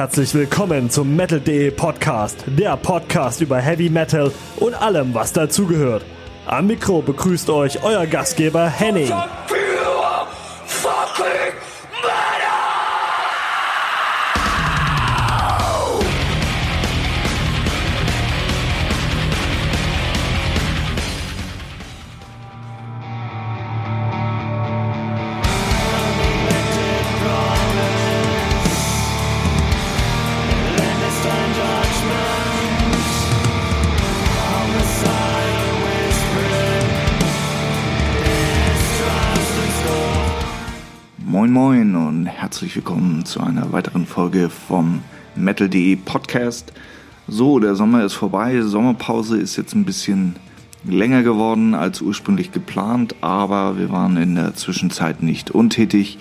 Herzlich willkommen zum Metal.de Podcast, der Podcast über Heavy Metal und allem, was dazugehört. Am Mikro begrüßt euch euer Gastgeber Henning. Moin Moin und herzlich willkommen zu einer weiteren Folge vom Metal.de Podcast. So, der Sommer ist vorbei. Sommerpause ist jetzt ein bisschen länger geworden als ursprünglich geplant, aber wir waren in der Zwischenzeit nicht untätig.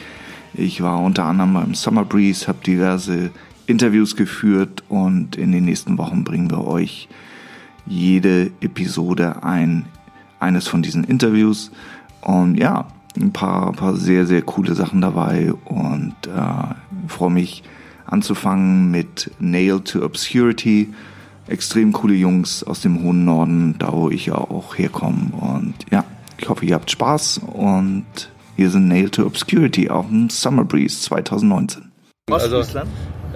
Ich war unter anderem beim Summer Breeze, habe diverse Interviews geführt und in den nächsten Wochen bringen wir euch jede Episode ein, eines von diesen Interviews. Und ja, ein paar, paar sehr, sehr coole Sachen dabei und äh, freue mich anzufangen mit Nail to Obscurity. Extrem coole Jungs aus dem hohen Norden, da wo ich ja auch herkomme. Und ja, ich hoffe, ihr habt Spaß und hier sind Nail to Obscurity auf dem Summer Breeze 2019. Also,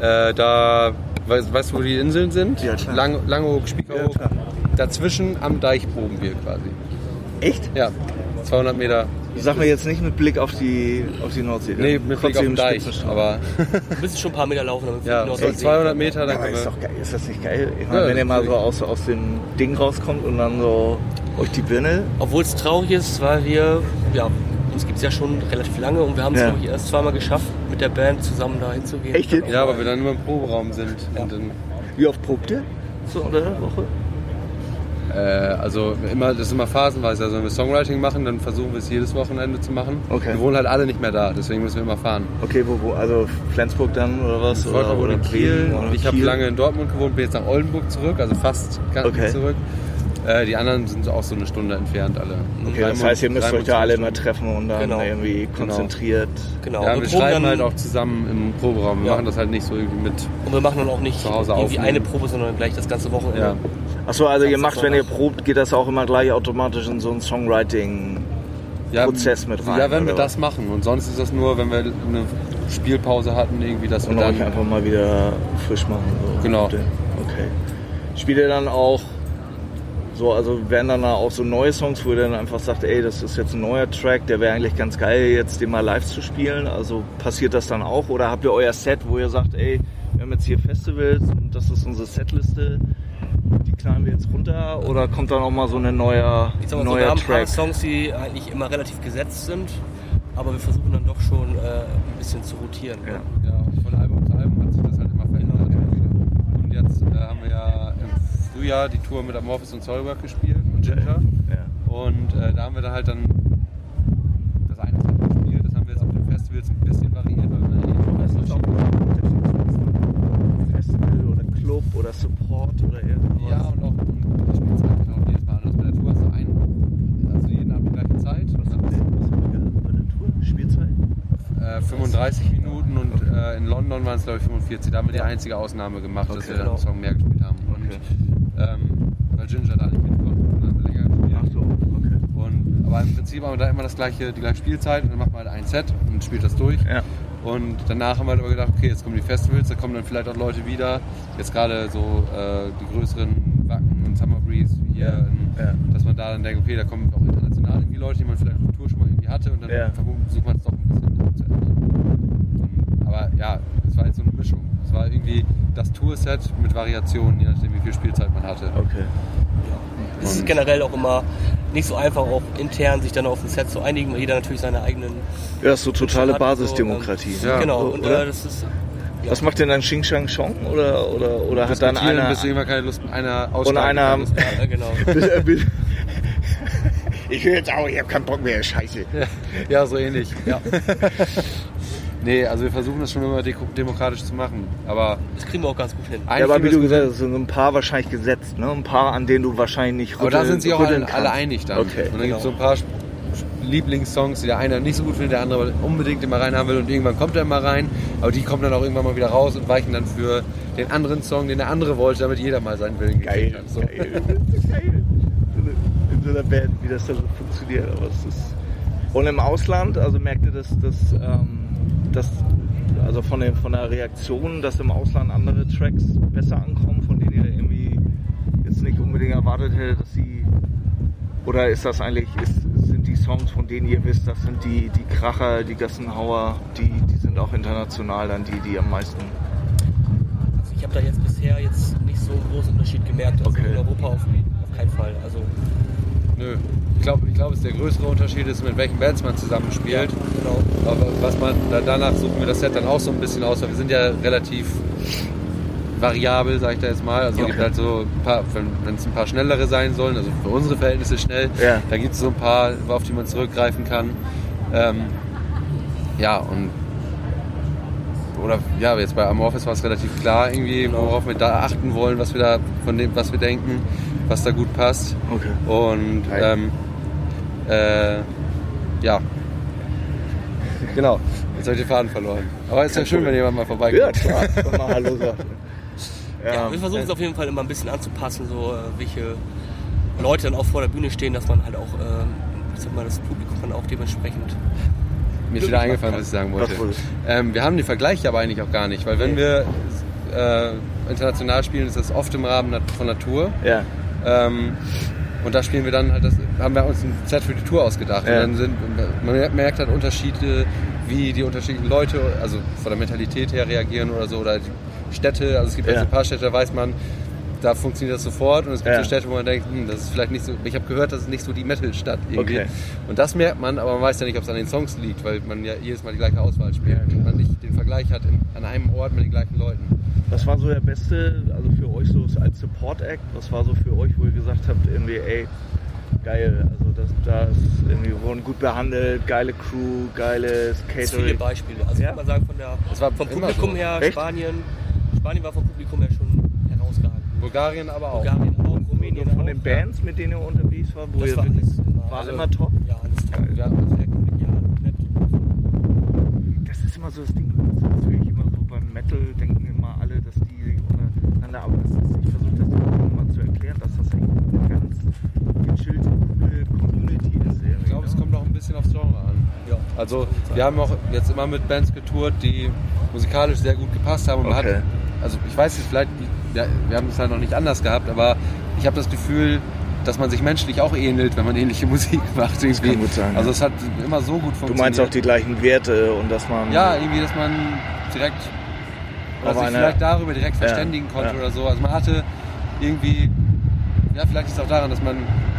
äh, da, weißt, weißt du, wo die Inseln sind? Ja, klar. Lang, Langeoog, Spiekeroog. Ja. Dazwischen am Deich proben wir quasi. Echt? Ja, 200 Meter. Sag mir jetzt nicht mit Blick auf die, auf die Nordsee. Nee, mit Blick auf den Deich. Aber Wir müssen schon ein paar Meter laufen, damit wir ja, die Nordsee sehen 200 Meter, dann ist doch geil, ist das nicht geil? Ich meine, Ja, wenn ihr mal so aus, aus dem Ding rauskommt und dann so euch die Birne. Obwohl es traurig ist, weil wir, ja, uns gibt es ja schon relativ lange und wir haben es, Ja. glaube ich, erst zweimal geschafft, mit der Band zusammen da hinzugehen. Echt? Ja, weil wir dann nur im Proberaum sind. Und dann, Wie oft probt ihr? So der Woche? Äh, also immer, das ist immer phasenweise. Also wenn wir Songwriting machen, dann versuchen wir es jedes Wochenende zu machen. Okay. Wir wohnen halt alle nicht mehr da, deswegen müssen wir immer fahren. Okay, wo, wo? Also Flensburg dann oder was? Volker wohnt in Kiel oder und ich habe lange in Dortmund gewohnt, bin jetzt nach Oldenburg zurück, also fast ganz Okay. zurück. Äh, die anderen sind auch so eine Stunde entfernt alle. Okay, das heißt, ihr müsst euch da alle mal treffen und dann Genau. irgendwie konzentriert. Genau. Ja, und wir proben schreiben dann, halt auch zusammen im Proberaum. Wir Ja. machen das halt nicht so irgendwie mit. Und wir machen dann auch nicht Zu Hause irgendwie aufnehmen. eine Probe, sondern gleich das ganze Wochenende. Ja. Achso, also ihr macht, wenn ihr probt, geht das auch immer gleich automatisch in so einen Songwriting. Ja, mit rein, Ja, wenn wir das machen. Und sonst ist das nur, wenn wir eine Spielpause hatten, irgendwie, dass wir Und dann. euch einfach mal wieder frisch machen. So. Genau. Okay. Spielt ihr dann auch so, also werden dann auch so neue Songs, wo ihr dann einfach sagt, ey, das ist jetzt ein neuer Track, der wäre eigentlich ganz geil, jetzt den mal live zu spielen. Also passiert das dann auch? Oder habt ihr euer Set, wo ihr sagt, ey, wir haben jetzt hier Festivals und das ist unsere Setliste, die knallen wir jetzt runter? Oder kommt dann auch mal so ein neuer, Ich sag mal so, wir neuer haben ein paar Track? Songs, die eigentlich immer relativ gesetzt sind, aber wir versuchen dann doch schon äh, ein bisschen zu rotieren. Ja. Ja, von Album zu Album hat sich das halt immer verändert. Und jetzt äh, haben wir ja im Frühjahr die Tour mit Amorphis und Soilwork gespielt und Ginger. Ja. Und äh, da haben wir dann halt dann das eine Set gespielt. Das haben wir jetzt auf den Festivals ein bisschen variiert, weil wir dann eh Das ist auch Festival oder Club oder Support oder irgendwas. Ja, und auch und die Spielzeit auch jedes Mal anders. Bei der Tour hast du einen, also jeden Abend die gleiche Zeit. Was habt ihr was gehabt bei der Tour? Spielzeit? Äh, 35 Minuten und äh, in London waren es glaube ich 45. Da haben wir die einzige Ausnahme gemacht, dass Okay, wir genau. einen Song mehr gespielt haben. Und, ähm, weil Ginger da nicht mitkommt, dann haben wir länger gespielt. Ach so, okay. Und, aber im Prinzip haben wir da immer das gleiche, die gleiche Spielzeit und dann macht man halt ein Set und spielt das durch. Ja. Und danach haben wir halt aber gedacht, okay, jetzt kommen die Festivals, da kommen dann vielleicht auch Leute wieder. Jetzt gerade so äh, die größeren Wacken und Summer Breeze hier, in, Ja. dass man da dann denkt, okay, da kommen auch international irgendwie Leute, die man vielleicht auf der Tour schon mal irgendwie hatte und dann Ja. versucht man es doch ein bisschen zu ändern. Aber ja, es war jetzt so eine Mischung. Es war irgendwie das Tourset mit Variationen, je nachdem wie viel Spielzeit man hatte. Okay. Es ist generell auch immer nicht so einfach, auch intern sich dann auf ein Set zu einigen, weil jeder natürlich seine eigenen Ja, ist so totale Basisdemokratie. So, ne? ähm, genau, und oder? äh, das ist Was macht denn dann Xing Shang Chong? Oder, oder, oder hat dann einer... bis irgendwann keine Lust, einer und einer... Ja, genau. ich höre jetzt auch, ich habe keinen Bock mehr, scheiße. Ja, so ähnlich. Ja. nee, also wir versuchen das schon immer demokratisch zu machen. Aber Das kriegen wir auch ganz gut hin. Ja, aber wie du gesagt hast, sind so ein paar wahrscheinlich gesetzt, ne? Ein paar, an denen du wahrscheinlich nicht Aber da sind sich auch alle, alle einig dann. Okay. Und dann gibt es so ein paar Lieblingssongs, die der eine nicht so gut findet, der andere unbedingt immer reinhaben will und irgendwann kommt er immer rein. Aber die kommen dann auch irgendwann mal wieder raus und weichen dann für den anderen Song, den der andere wollte, damit jeder mal seinen Willen Geil, hat. So. geil. geil. In so einer Band, wie das da so funktioniert. Aber es ist und im Ausland, also merkt ihr, dass, dass, ähm, dass also von, den, von der Reaktion, dass im Ausland andere Tracks besser ankommen, von denen ihr irgendwie jetzt nicht unbedingt erwartet hättet, dass sie oder ist das eigentlich, ist, sind die Songs, von denen ihr wisst, das sind die, die Kracher, die Gassenhauer, die, die sind auch international dann die, die am meisten. Also ich habe da jetzt bisher jetzt nicht so einen großen Unterschied gemerkt. Also Okay. in Europa auf, auf keinen Fall. Also Nö. Ich glaube, ich glaub, es der größere Unterschied ist, mit welchen Bands man zusammenspielt. genau. Aber was man da, danach suchen wir das Set dann auch so ein bisschen aus, weil wir sind ja relativ variabel, sag ich da jetzt mal. Also es gibt halt so ein paar, wenn es ein paar schnellere sein sollen, also für unsere Verhältnisse schnell, Ja. da gibt es so ein paar, auf die man zurückgreifen kann. Ähm, ja, und oder ja, jetzt bei Amorphis war es relativ klar irgendwie, worauf wir da achten wollen, was wir da von dem, was wir denken, was da gut passt. Okay. Und ähm, äh, ja. Genau. Jetzt habe ich den Faden verloren. Aber es ist ja schön, wenn jemand mal vorbeikommt. Ja, klar. Man Hallo sagt. Ja, wir versuchen es auf jeden Fall immer ein bisschen anzupassen, so äh, welche Leute dann auch vor der Bühne stehen, dass man halt auch, äh, ich sag mal, das Publikum dann auch dementsprechend. Mir ist wieder eingefallen, was ich sagen wollte. Ähm, wir haben die Vergleiche aber eigentlich auch gar nicht, weil wenn wir äh, international spielen, ist das oft im Rahmen von Natur. Ja. Ähm, und da spielen wir dann halt, das, haben wir uns ein Set für die Tour ausgedacht. Ja. Und dann sind, man merkt halt Unterschiede, wie die unterschiedlichen Leute, also von der Mentalität her reagieren oder so, oder die Städte. Also es gibt Ja. ja. so ein paar Städte, da weiß man, da funktioniert das sofort. Und es gibt Ja. so Städte, wo man denkt, hm, das ist vielleicht nicht so, ich habe gehört, das ist nicht so die Metal-Stadt irgendwie. Okay. Und das merkt man, aber man weiß ja nicht, ob es an den Songs liegt, weil man ja jedes Mal die gleiche Auswahl spielt und man nicht den Vergleich hat in, an einem Ort mit den gleichen Leuten. Was war so der beste, also für euch so als Support-Act, was war so für euch, wo ihr gesagt habt, irgendwie, ey, geil, also das, das irgendwie wurden gut behandelt, geile Crew, geiles Es viele Catering. Beispiele. Also Ja. kann man sagen, von der, Das war vom Publikum so. her, Echt? Spanien, Spanien war vom Publikum her schon. Bulgarien aber auch. Bulgarien auch, Rumänien Und von auch. den Bands, mit denen ihr unterwegs war, wo Das ihr war alles immer, war also- immer top. Ja, alles top. Ja, also Sehr kollegial, nett. Das ist immer so das Ding, das ist natürlich immer so beim Metal denken immer alle, dass die untereinander, aber das ist, ich versuche das auch mal zu erklären, dass das echt eine ganz gechillte, coole Community ist. Ich glaube, es kommt noch ein bisschen aufs Genre an. Ja. Also wir haben auch jetzt immer mit Bands getourt, die musikalisch sehr gut gepasst haben. Und man Okay. hat, also ich weiß nicht, vielleicht, ja, wir haben es halt noch nicht anders gehabt, aber ich habe das Gefühl, dass man sich menschlich auch ähnelt, wenn man ähnliche Musik macht. Irgendwie. kann gut sein, Also ja. es hat immer so gut Du funktioniert. meinst auch die gleichen Werte und dass man. Ja, irgendwie, dass man direkt oder sich eine- vielleicht darüber direkt Ja, verständigen konnte ja. oder so. Also man hatte irgendwie, ja, vielleicht ist es auch daran, dass man,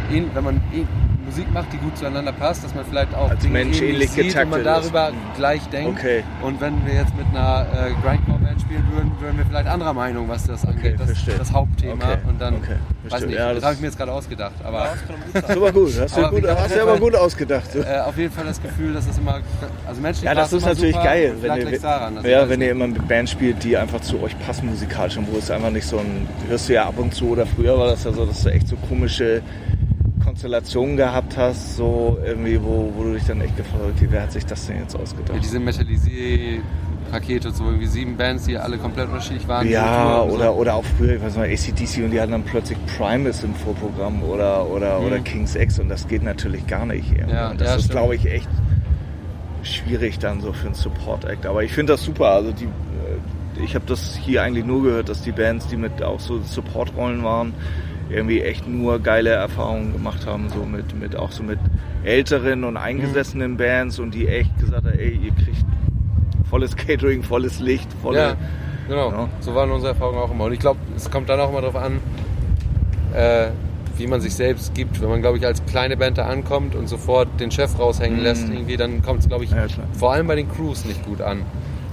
wenn man ähn- Musik macht, die gut zueinander passt, dass man vielleicht auch Als Dinge Mensch ähnlich sieht und man ist. darüber Mhm. gleich denkt. Okay. Und wenn wir jetzt mit einer äh, Grindcore-Band spielen würden, wären wir vielleicht anderer Meinung, was das angeht. das verstehe. ist das Hauptthema. Okay, Und dann, okay, weiß nicht, Ja, das, das- habe ich mir jetzt gerade ausgedacht. Aber Ja, das. Super gut, hast du, Aber gut, hast du aber gut ausgedacht. So. äh, auf jeden Fall das Gefühl, dass es immer, also menschlich Ja, das ist natürlich super, geil, wenn ihr, daran. Also ja, wenn ihr immer mit Bands spielt, die einfach zu euch passen musikalisch und wo es einfach nicht so ein, hörst du ja ab und zu oder früher war das ja so, dass du echt so komische Konstellationen gehabt hast, so irgendwie, wo, wo du dich dann echt gefragt hast, okay, wer hat sich das denn jetzt ausgedacht? Ja, diese Metallisé-Pakete, so irgendwie sieben Bands, die alle komplett unterschiedlich waren. Ja, oder, so. oder auch früher, ich weiß mal, ACDC und die hatten dann plötzlich Primus im Vorprogramm oder, oder, Mhm. oder King's X und das geht natürlich gar nicht. irgendwie. Ja, und das ja, ist, glaube ich, echt schwierig dann so für einen Support-Act. Aber ich finde das super. Also die, äh, ich habe das hier eigentlich nur gehört, dass die Bands, die mit auch so Support-Rollen waren, irgendwie echt nur geile Erfahrungen gemacht haben, so mit, mit auch so mit älteren und eingesessenen Mhm. Bands und die echt gesagt haben, ey, ihr kriegt volles Catering, volles Licht, volle. Ja, genau. Ja. So waren unsere Erfahrungen auch immer. Und ich glaube, es kommt dann auch immer darauf an, äh, wie man sich selbst gibt. Wenn man, glaube ich, als kleine Band da ankommt und sofort den Chef raushängen Mhm. lässt, irgendwie, dann kommt es, glaube ich, Ja, vor allem bei den Crews nicht gut an.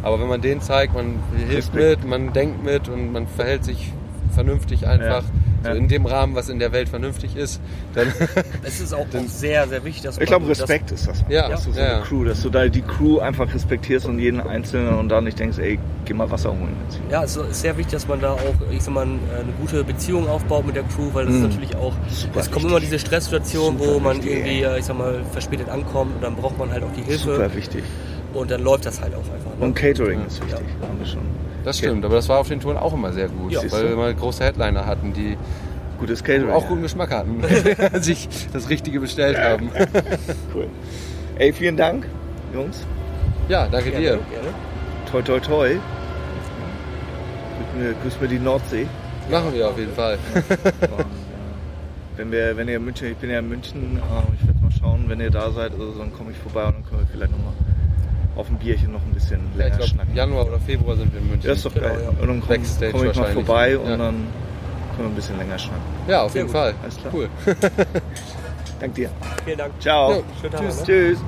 Aber wenn man denen zeigt, man hilft mit, man denkt mit und man verhält sich vernünftig einfach, Ja. so Ja. in dem Rahmen, was in der Welt vernünftig ist, dann Es ist auch, auch sehr, sehr wichtig, dass Ich glaube, Respekt ist das. Ja, dass du so ja, eine. Crew, dass du da die Crew einfach respektierst und jeden Einzelnen und da nicht denkst, ey, geh mal Wasser holen jetzt. Ja, es ist sehr wichtig, dass man da auch, ich sag mal, eine gute Beziehung aufbaut mit der Crew, weil das ist natürlich auch, Super es kommen immer diese Stresssituationen, wo man wichtig, irgendwie, äh, ich sag mal, verspätet ankommt und dann braucht man halt auch die Hilfe Super wichtig. Und dann läuft das halt auch einfach. Ne? Und Catering ist wichtig. Haben wir schon. das stimmt. Aber das war auf den Touren auch immer sehr gut, Ja. weil wir mal große Headliner hatten, die Gutes Catering. auch guten Geschmack hatten, sich das Richtige bestellt haben. Cool. Ey, vielen Dank, Jungs. Ja, danke Gerne, dir. gerne. Toi, toi, toi. Grüß mir, die Nordsee. Machen wir auf jeden Fall. wenn, wir, wenn ihr in München, ich bin ja in München, äh, ich werde mal schauen, wenn ihr da seid, also dann komme ich vorbei und dann können wir vielleicht nochmal auf ein Bierchen noch ein bisschen Ja, länger ich glaube, schnacken. Januar oder Februar sind wir in München. Ja, ist doch Genau, geil. ja. Und dann komme komm ich mal vorbei und Ja. dann können wir ein bisschen länger schnacken. Ja, auf Sehr jeden gut. Fall. Alles klar. Cool. Dank dir. Vielen Dank. Ciao. Tag Tschüss. ne? Tschüss.